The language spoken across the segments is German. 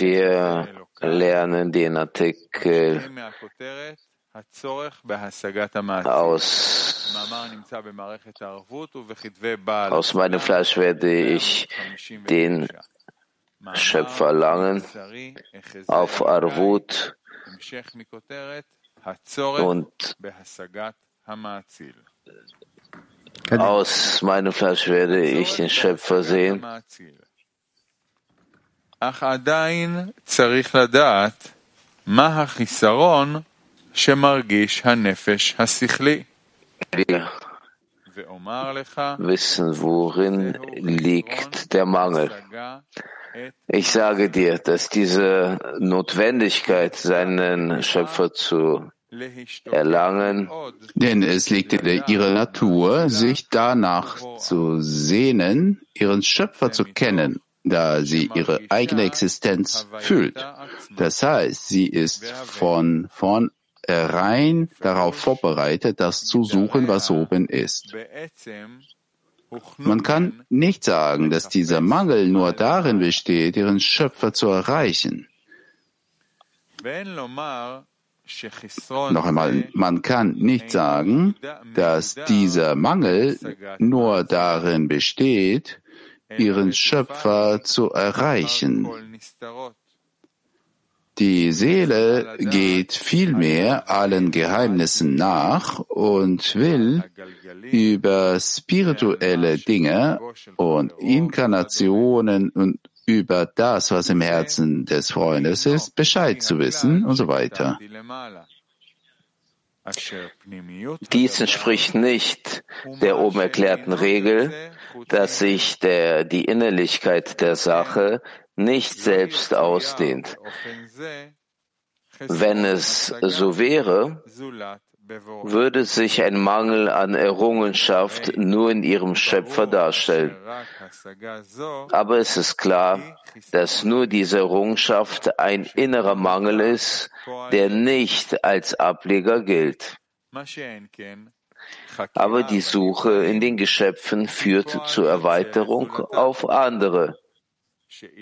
Wir lernen den Artikel aus, aus meinem Fleisch werde ich den Schöpfer erlangen auf Arvut. und aus meinem Fleisch werde ich den Schöpfer sehen. Ja wissen, worin liegt der Mangel. Ich sage dir, dass diese Notwendigkeit, seinen Schöpfer zu erlangen, denn es liegt in ihrer Natur, sich danach zu sehnen, ihren Schöpfer zu kennen, da sie ihre eigene Existenz fühlt. Das heißt, sie ist von vornherein darauf vorbereitet, das zu suchen, was oben ist. Man kann nicht sagen, dass dieser Mangel nur darin besteht, ihren Schöpfer zu erreichen. Noch einmal, man kann nicht sagen, dass dieser Mangel nur darin besteht, ihren Schöpfer zu erreichen. Die Seele geht vielmehr allen Geheimnissen nach und will über spirituelle Dinge und Inkarnationen und über das, was im Herzen des Freundes ist, Bescheid zu wissen und so weiter. Dies entspricht nicht der oben erklärten Regel, dass sich der, die Innerlichkeit der Sache nicht selbst ausdehnt. Wenn es so wäre, würde sich ein Mangel an Errungenschaft nur in ihrem Schöpfer darstellen. Aber es ist klar, dass nur diese Errungenschaft ein innerer Mangel ist, der nicht als Ableger gilt. Aber die Suche in den Geschöpfen führt zur Erweiterung auf andere.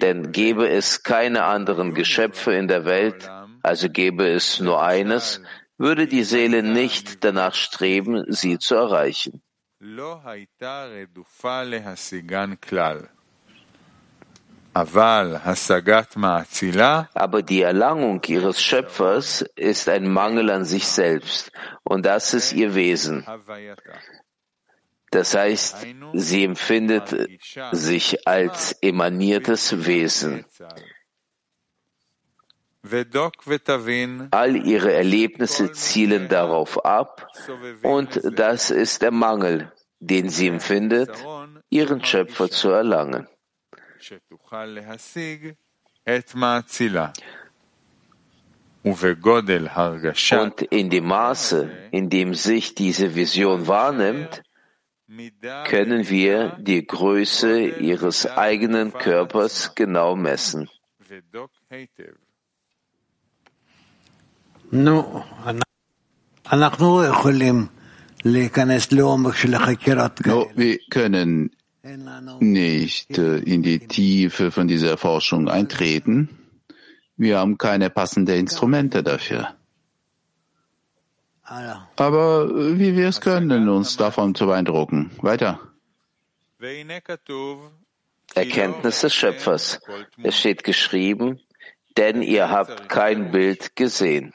Denn gäbe es keine anderen Geschöpfe in der Welt, also gäbe es nur eines, würde die Seele nicht danach streben, sie zu erreichen. Aber die Erlangung ihres Schöpfers ist ein Mangel an sich selbst und das ist ihr Wesen. Das heißt, sie empfindet sich als emaniertes Wesen. All ihre Erlebnisse zielen darauf ab. Und das ist der Mangel, den sie empfindet, ihren Schöpfer zu erlangen. Und in dem Maße, in dem sich diese Vision wahrnimmt, können wir die Größe ihres eigenen Körpers genau messen. No, wir können nicht äh, in die Tiefe von dieser Forschung eintreten. Wir haben keine passenden Instrumente dafür. Aber äh, wie wir es können, uns davon zu beeindrucken. Weiter. Erkenntnis des Schöpfers. Es steht geschrieben, denn ihr habt kein Bild gesehen.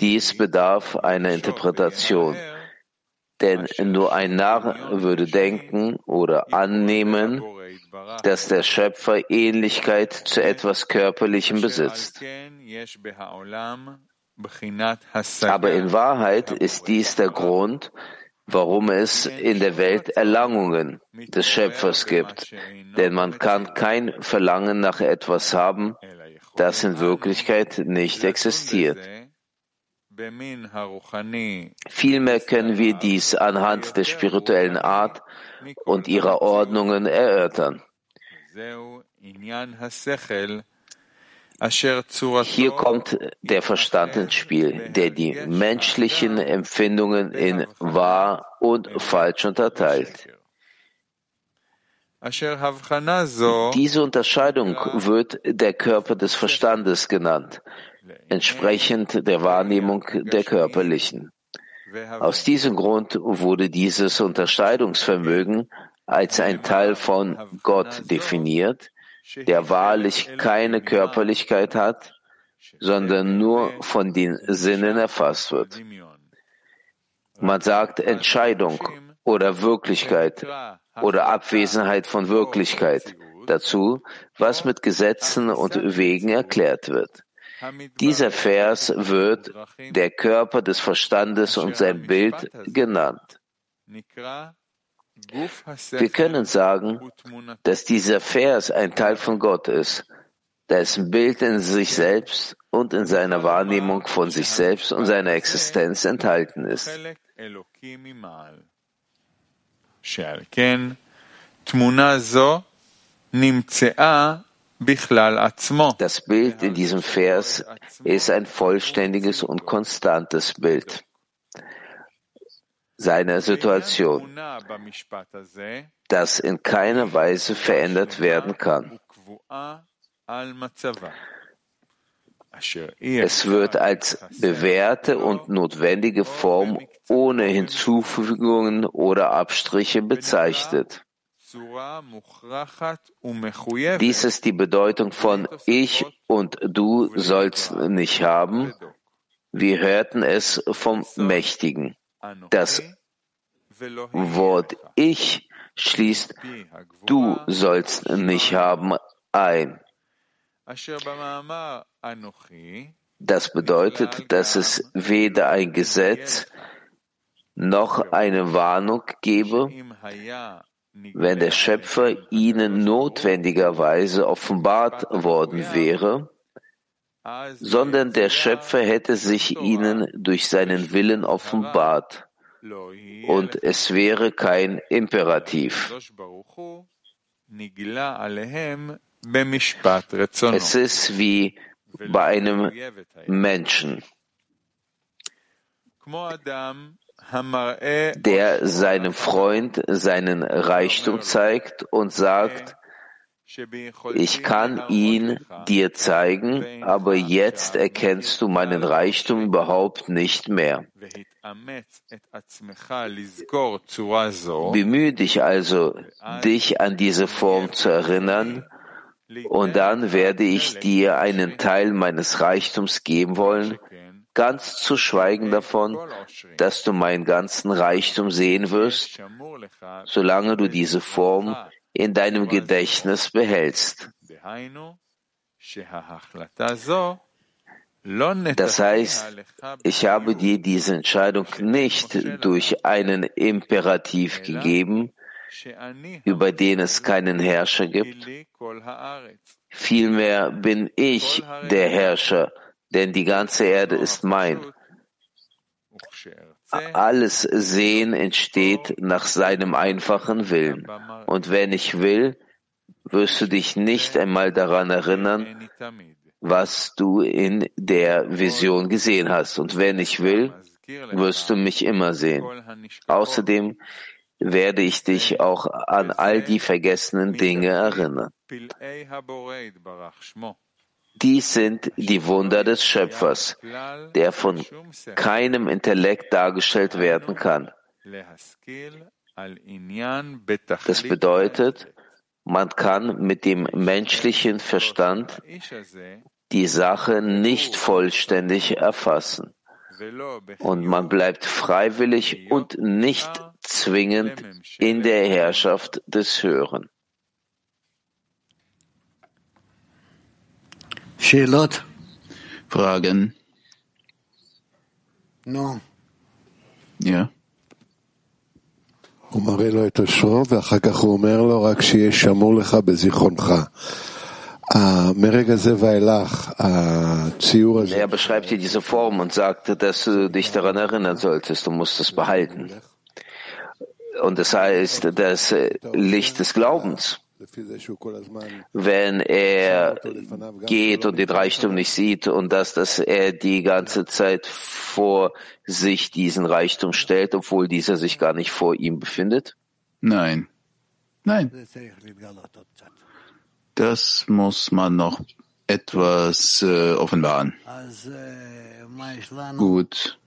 Dies bedarf einer Interpretation. Denn nur ein Narr würde denken oder annehmen, dass der Schöpfer Ähnlichkeit zu etwas Körperlichem besitzt. Aber in Wahrheit ist dies der Grund, warum es in der Welt Erlangungen des Schöpfers gibt. Denn man kann kein Verlangen nach etwas haben, das in Wirklichkeit nicht existiert. Vielmehr können wir dies anhand der spirituellen Art und ihrer Ordnungen erörtern. Hier kommt der Verstand ins Spiel, der die menschlichen Empfindungen in wahr und falsch unterteilt. Diese Unterscheidung wird der Körper des Verstandes genannt, entsprechend der Wahrnehmung der körperlichen. Aus diesem Grund wurde dieses Unterscheidungsvermögen als ein Teil von Gott definiert, der wahrlich keine Körperlichkeit hat, sondern nur von den Sinnen erfasst wird. Man sagt Entscheidung oder Wirklichkeit oder Abwesenheit von Wirklichkeit dazu, was mit Gesetzen und Wegen erklärt wird. Dieser Vers wird der Körper des Verstandes und sein Bild genannt. Wir können sagen, dass dieser Vers ein Teil von Gott ist, dessen Bild in sich selbst und in seiner Wahrnehmung von sich selbst und seiner Existenz enthalten ist. Das Bild in diesem Vers ist ein vollständiges und konstantes Bild seiner Situation, das in keiner Weise verändert werden kann. Es wird als bewährte und notwendige Form ohne Hinzufügungen oder Abstriche bezeichnet. Dies ist die Bedeutung von Ich und du sollst nicht haben. Wir hörten es vom Mächtigen. Das Wort Ich schließt Du sollst nicht haben ein. Das bedeutet, dass es weder ein Gesetz noch eine Warnung gebe, wenn der Schöpfer ihnen notwendigerweise offenbart worden wäre, sondern der Schöpfer hätte sich ihnen durch seinen Willen offenbart und es wäre kein Imperativ. Es ist wie bei einem Menschen, der seinem Freund seinen Reichtum zeigt und sagt, ich kann ihn dir zeigen, aber jetzt erkennst du meinen Reichtum überhaupt nicht mehr. Bemühe dich also, dich an diese Form zu erinnern, und dann werde ich dir einen Teil meines Reichtums geben wollen, ganz zu schweigen davon, dass du meinen ganzen Reichtum sehen wirst, solange du diese Form in deinem Gedächtnis behältst. Das heißt, ich habe dir diese Entscheidung nicht durch einen Imperativ gegeben, über den es keinen Herrscher gibt. Vielmehr bin ich der Herrscher, denn die ganze Erde ist mein. Alles Sehen entsteht nach seinem einfachen Willen. Und wenn ich will, wirst du dich nicht einmal daran erinnern, was du in der Vision gesehen hast. Und wenn ich will, wirst du mich immer sehen. Außerdem werde ich dich auch an all die vergessenen Dinge erinnern. Dies sind die Wunder des Schöpfers, der von keinem Intellekt dargestellt werden kann. Das bedeutet, man kann mit dem menschlichen Verstand die Sache nicht vollständig erfassen. Und man bleibt freiwillig und nicht zwingend in der Herrschaft des Hören. Fragen? No. Ja. הוא מראה לו את אושרו, ואחר כך הוא אומר לו, רק שיהיה שמור לך בזיכרונך. Er beschreibt hier diese Form und sagt, dass du dich daran erinnern solltest, du musst es behalten. Und das heißt, das Licht des Glaubens. Wenn er geht und den Reichtum nicht sieht und das, dass er die ganze Zeit vor sich diesen Reichtum stellt, obwohl dieser sich gar nicht vor ihm befindet? Nein. Nein, das muss man noch etwas äh, offenbaren. Gut,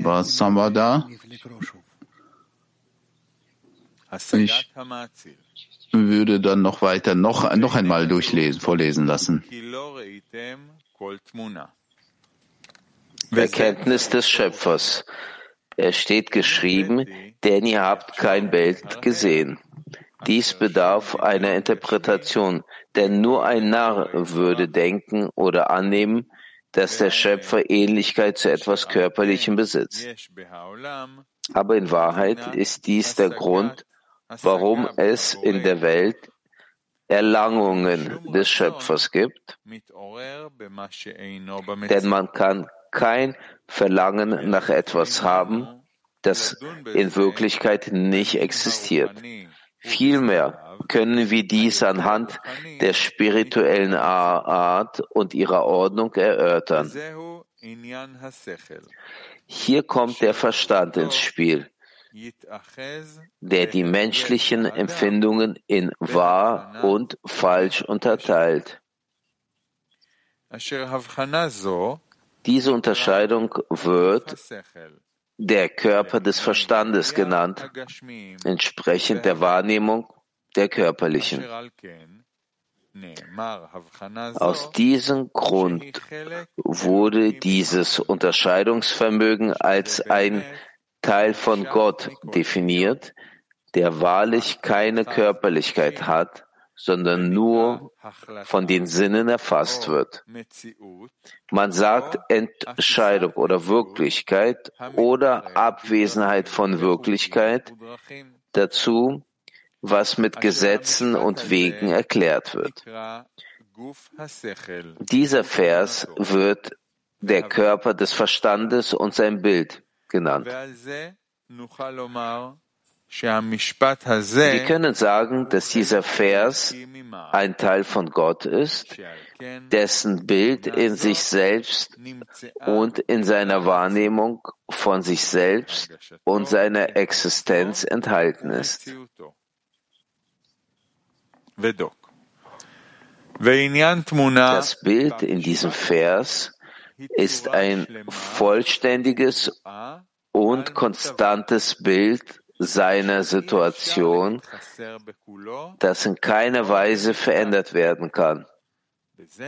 was haben wir da? Ich würde dann noch weiter, noch, noch einmal durchlesen, vorlesen lassen. Erkenntnis des Schöpfers. Es steht geschrieben, denn ihr habt kein Bild gesehen. Dies bedarf einer Interpretation, denn nur ein Narr würde denken oder annehmen, dass der Schöpfer Ähnlichkeit zu etwas Körperlichem besitzt. Aber in Wahrheit ist dies der Grund, warum es in der Welt Erlangungen des Schöpfers gibt, denn man kann kein Verlangen nach etwas haben, das in Wirklichkeit nicht existiert. Vielmehr können wir dies anhand der spirituellen Art und ihrer Ordnung erörtern. Hier kommt der Verstand ins Spiel, der die menschlichen Empfindungen in wahr und falsch unterteilt. Diese Unterscheidung wird der Körper des Verstandes genannt, entsprechend der Wahrnehmung der körperlichen. Aus diesem Grund wurde dieses Unterscheidungsvermögen als ein Teil von Gott definiert, der wahrlich keine Körperlichkeit hat, sondern nur von den Sinnen erfasst wird. Man sagt Entscheidung oder Wirklichkeit oder Abwesenheit von Wirklichkeit dazu, was mit Gesetzen und Wegen erklärt wird. Dieser Vers wird der Körper des Verstandes und sein Bild genannt. Wir können sagen, dass dieser Vers ein Teil von Gott ist, dessen Bild in sich selbst und in seiner Wahrnehmung von sich selbst und seiner Existenz enthalten ist. Das Bild in diesem Vers ist ein vollständiges und konstantes Bild seiner Situation, das in keiner Weise verändert werden kann. Es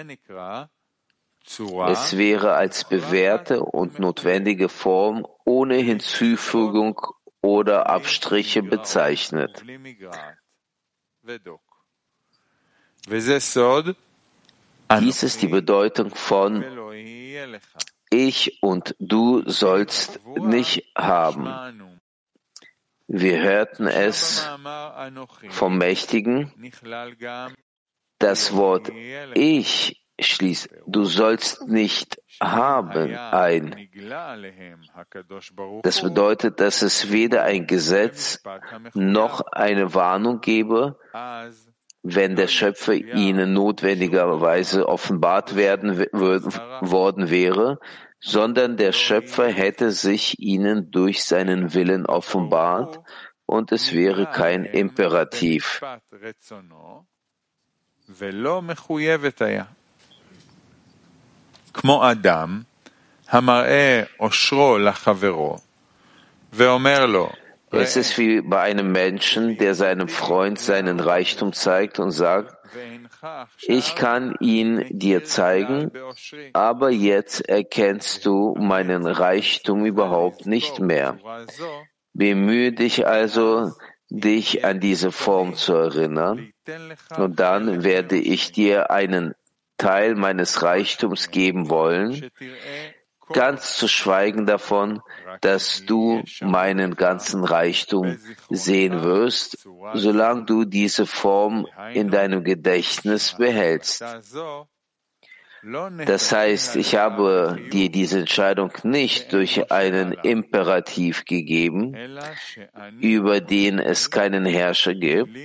wäre als bewährte und notwendige Form ohne Hinzufügung oder Abstriche bezeichnet. Dies ist die Bedeutung von Ich und du sollst nicht haben. Wir hörten es vom Mächtigen. Das Wort Ich schließt, du sollst nicht haben ein. Das bedeutet, dass es weder ein Gesetz noch eine Warnung gebe, wenn der Schöpfer ihnen notwendigerweise offenbart werden worden wäre, sondern der Schöpfer hätte sich ihnen durch seinen Willen offenbart und es wäre kein Imperativ. כמו אדם המראה אושרו לחברו ואומר לו es ist wie bei einem Menschen, der seinem Freund seinen Reichtum zeigt und sagt, ich kann ihn dir zeigen, aber jetzt erkennst du meinen Reichtum überhaupt nicht mehr. Bemühe dich also, dich an diese Form zu erinnern, und dann werde ich dir einen Teil meines Reichtums geben wollen, ganz zu schweigen davon, dass du meinen ganzen Reichtum sehen wirst, solange du diese Form in deinem Gedächtnis behältst. Das heißt, ich habe dir diese Entscheidung nicht durch einen Imperativ gegeben, über den es keinen Herrscher gibt.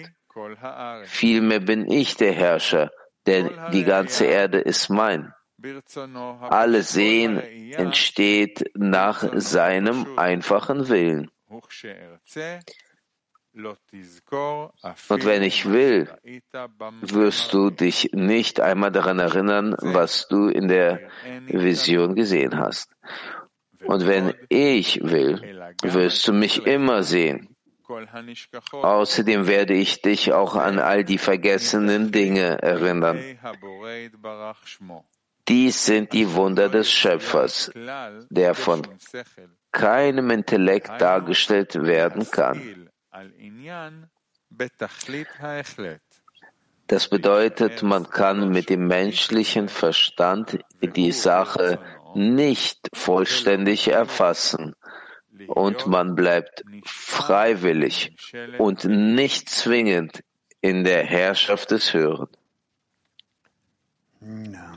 Vielmehr bin ich der Herrscher, denn die ganze Erde ist mein. Alles Sehen entsteht nach seinem einfachen Willen. Und wenn ich will, wirst du dich nicht einmal daran erinnern, was du in der Vision gesehen hast. Und wenn ich will, wirst du mich immer sehen. Außerdem werde ich dich auch an all die vergessenen Dinge erinnern. Dies sind die Wunder des Schöpfers, der von keinem Intellekt dargestellt werden kann. Das bedeutet, man kann mit dem menschlichen Verstand die Sache nicht vollständig erfassen und man bleibt freiwillig und nicht zwingend in der Herrschaft des Hören. Ja.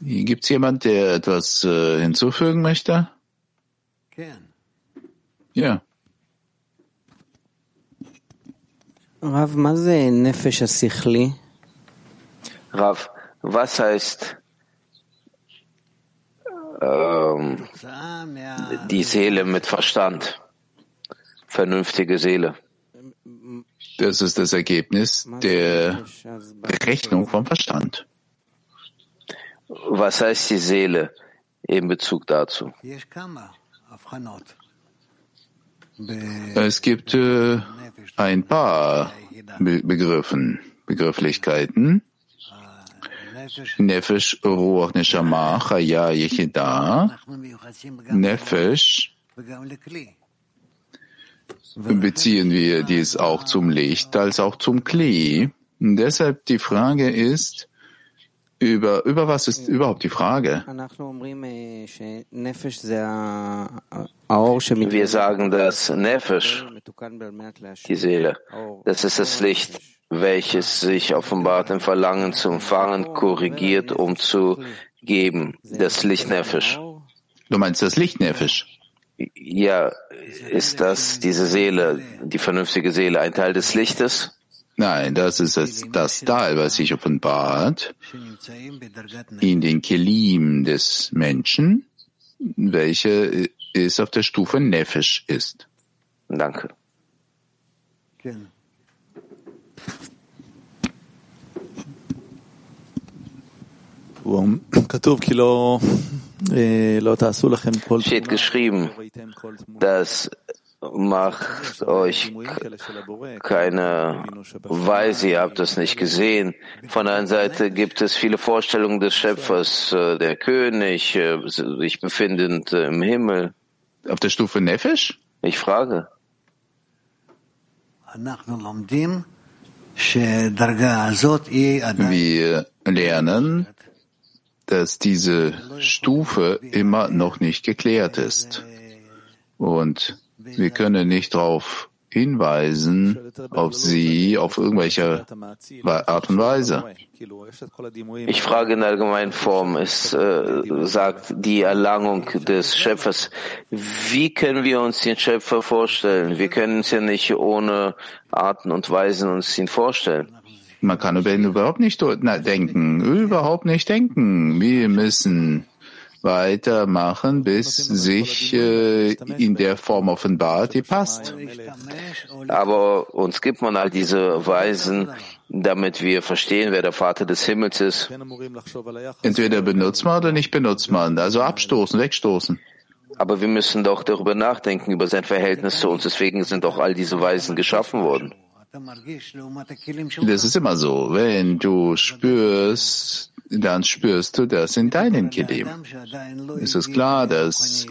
Gibt es jemand, der etwas äh, hinzufügen möchte? Ja. Rav, was heißt ähm, die Seele mit Verstand? Vernünftige Seele. Das ist das Ergebnis der Berechnung vom Verstand. Was heißt die Seele in Bezug dazu? Es gibt äh, ein paar Be Begriffen, Begrifflichkeiten. Nefesh, Ruach, Neshama, Chaya, Yechida. Nefesh beziehen wir dies auch zum Licht als auch zum Kli. Und deshalb die Frage ist, über, über was ist überhaupt die Frage? Wir sagen, dass Nefesh, die Seele, das ist das Licht, welches sich offenbart im Verlangen zu empfangen, korrigiert, um zu geben. Das Licht Nefesh. Du meinst das Licht Nefesh? ja, ist das diese Seele, die vernünftige Seele, ein Teil des Lichtes? Nein, das ist das, das Teil, was sich offenbart in den Kelim des Menschen, welche ist auf der Stufe Nefesh ist. Danke. Gerne steht geschrieben, dass macht euch keine Weise, ihr habt das nicht gesehen. Von der einen Seite gibt es viele Vorstellungen des Schöpfers, äh, der König, äh, sich befindend äh, im Himmel. Auf der Stufe Nefesh? Ich frage. Wir lernen, dass diese Stufe immer noch nicht geklärt ist. Und wir können nicht darauf hinweisen, auf sie auf irgendwelche Art und Weise. Ich frage in allgemeinen Form. Es äh, sagt die Erlangung des Schöpfers. Wie können wir uns den Schöpfer vorstellen? Wir können uns ja nicht ohne Arten und Weisen uns ihn vorstellen. Man kann über ihn überhaupt nicht denken, überhaupt nicht denken. Wir müssen weitermachen, bis sich äh, in der Form offenbart, die passt. Aber uns gibt man all diese Weisen, damit wir verstehen, wer der Vater des Himmels ist. Entweder benutzt man oder nicht benutzt man, also abstoßen, wegstoßen. Aber wir müssen doch darüber nachdenken, über sein Verhältnis zu uns. Deswegen sind doch all diese Weisen geschaffen worden. Das ist immer so. Wenn du spürst, dann spürst du das in deinem Kelim. Es ist klar, dass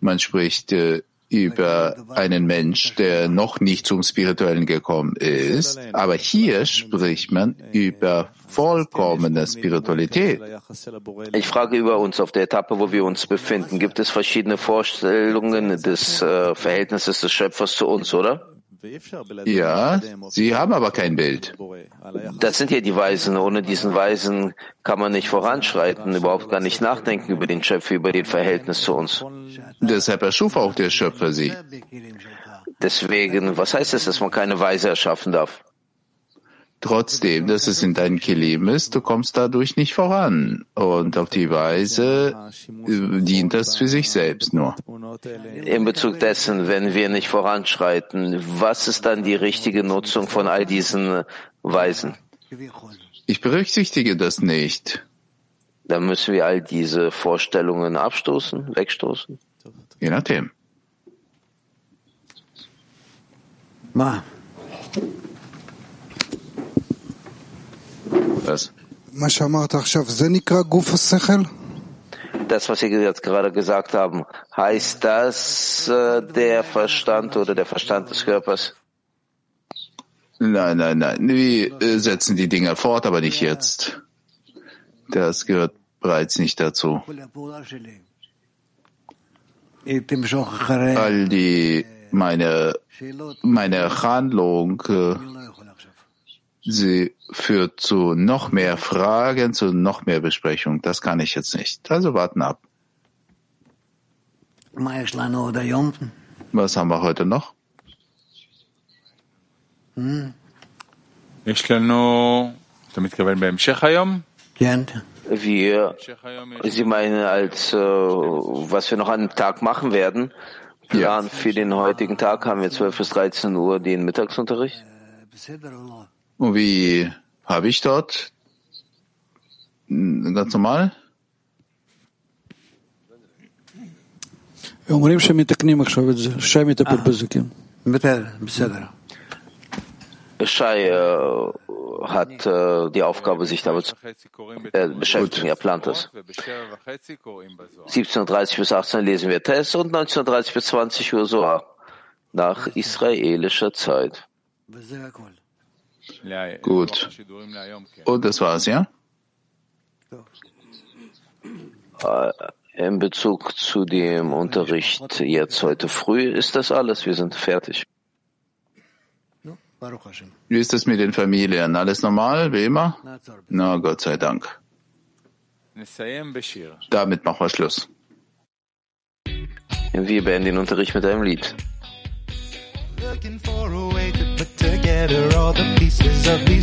man spricht äh, über einen Mensch, der noch nicht zum Spirituellen gekommen ist, aber hier spricht man über vollkommene Spiritualität. Ich frage über uns auf der Etappe, wo wir uns befinden. Gibt es verschiedene Vorstellungen des äh, Verhältnisses des Schöpfers zu uns, oder? Ja, sie haben aber kein Bild. Das sind ja die Weisen. Ohne diesen Weisen kann man nicht voranschreiten, überhaupt gar nicht nachdenken über den Schöpfer, über den Verhältnis zu uns. Deshalb erschuf auch der Schöpfer sie. Deswegen, was heißt es, dass man keine Weise erschaffen darf? Trotzdem, dass es in deinem Kelim ist, du kommst dadurch nicht voran. Und auf die Weise äh, dient das für sich selbst nur. In Bezug dessen, wenn wir nicht voranschreiten, was ist dann die richtige Nutzung von all diesen Weisen? Ich berücksichtige das nicht. Dann müssen wir all diese Vorstellungen abstoßen, wegstoßen. Je nachdem. Ma. Was? Das, was Sie jetzt gerade gesagt haben, heißt das äh, der Verstand oder der Verstand des Körpers? Nein, nein, nein. Wir äh, setzen die Dinge fort, aber nicht jetzt. Das gehört bereits nicht dazu. All die, meine, meine Handlung, äh, sie führt zu noch mehr Fragen, zu noch mehr Besprechung. Das kann ich jetzt nicht. Also warten ab. Was haben wir heute noch? Hm. Wir, Sie meinen als, äh, was wir noch an dem Tag machen werden? Plan für den heutigen Tag haben wir 12 bis 13 Uhr den Mittagsunterricht? Und wie habe ich dort? Ganz normal? אומרים שמתקנים עכשיו את זה, שי מטפל בזה, כן. בסדר. Shai äh, hat äh, die Aufgabe, sich damit zu äh, beschäftigen. Er plant das. 17.30 bis 18 lesen wir Test und 19.30 bis 20 Uhr so nach israelischer Zeit. Gut. Und das war's, ja? Äh, in Bezug zu dem Unterricht jetzt heute früh ist das alles. Wir sind fertig. Wie ist es mit den Familien? Alles normal, wie immer? Na, Gott sei Dank. Damit machen wir Schluss. Wir beenden den Unterricht mit einem Lied. is a me.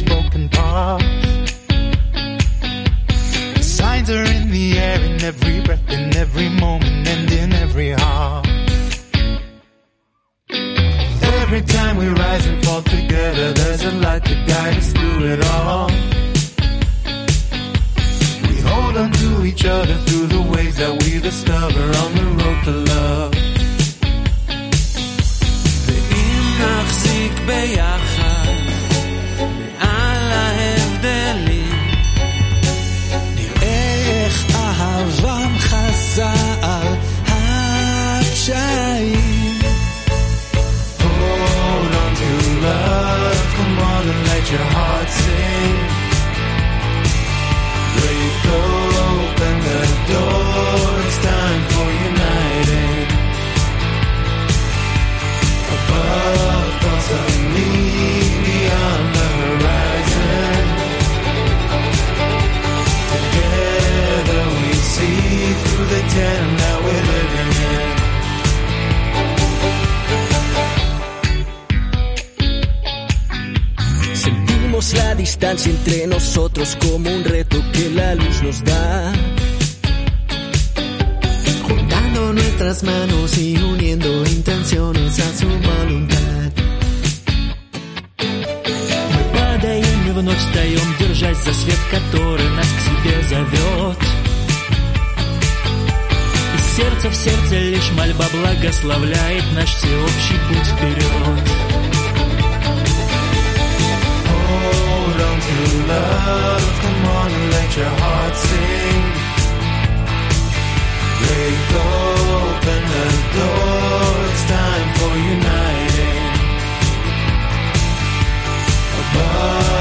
Distancia entre nosotros como un reto que la luz nos da. Juntando nuestras manos y uniendo intenciones a su voluntad. Мы падаем и вновь встаем, держась за свет, который нас к себе зовет. И сердце в сердце лишь мольба благословляет наш всеобщий путь вперед. long to love. Come on and let your heart sing. Break open the door. It's time for uniting. Above.